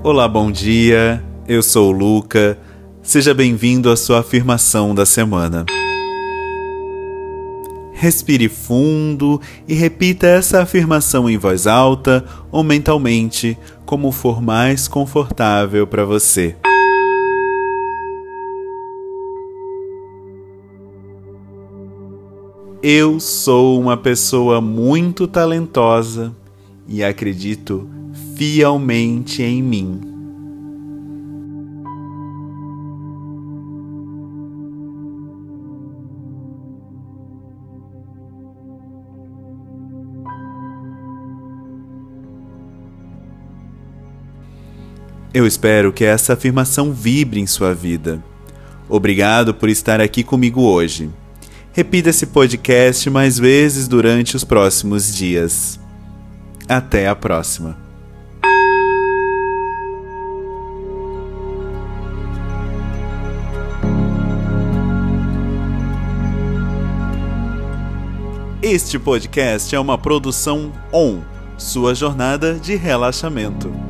Olá, bom dia. Eu sou o Luca. Seja bem-vindo à sua afirmação da semana. Respire fundo e repita essa afirmação em voz alta ou mentalmente, como for mais confortável para você. Eu sou uma pessoa muito talentosa e acredito fielmente em mim. Eu espero que essa afirmação vibre em sua vida. Obrigado por estar aqui comigo hoje. Repita esse podcast mais vezes durante os próximos dias. Até a próxima. Este podcast é uma produção ON, sua jornada de relaxamento.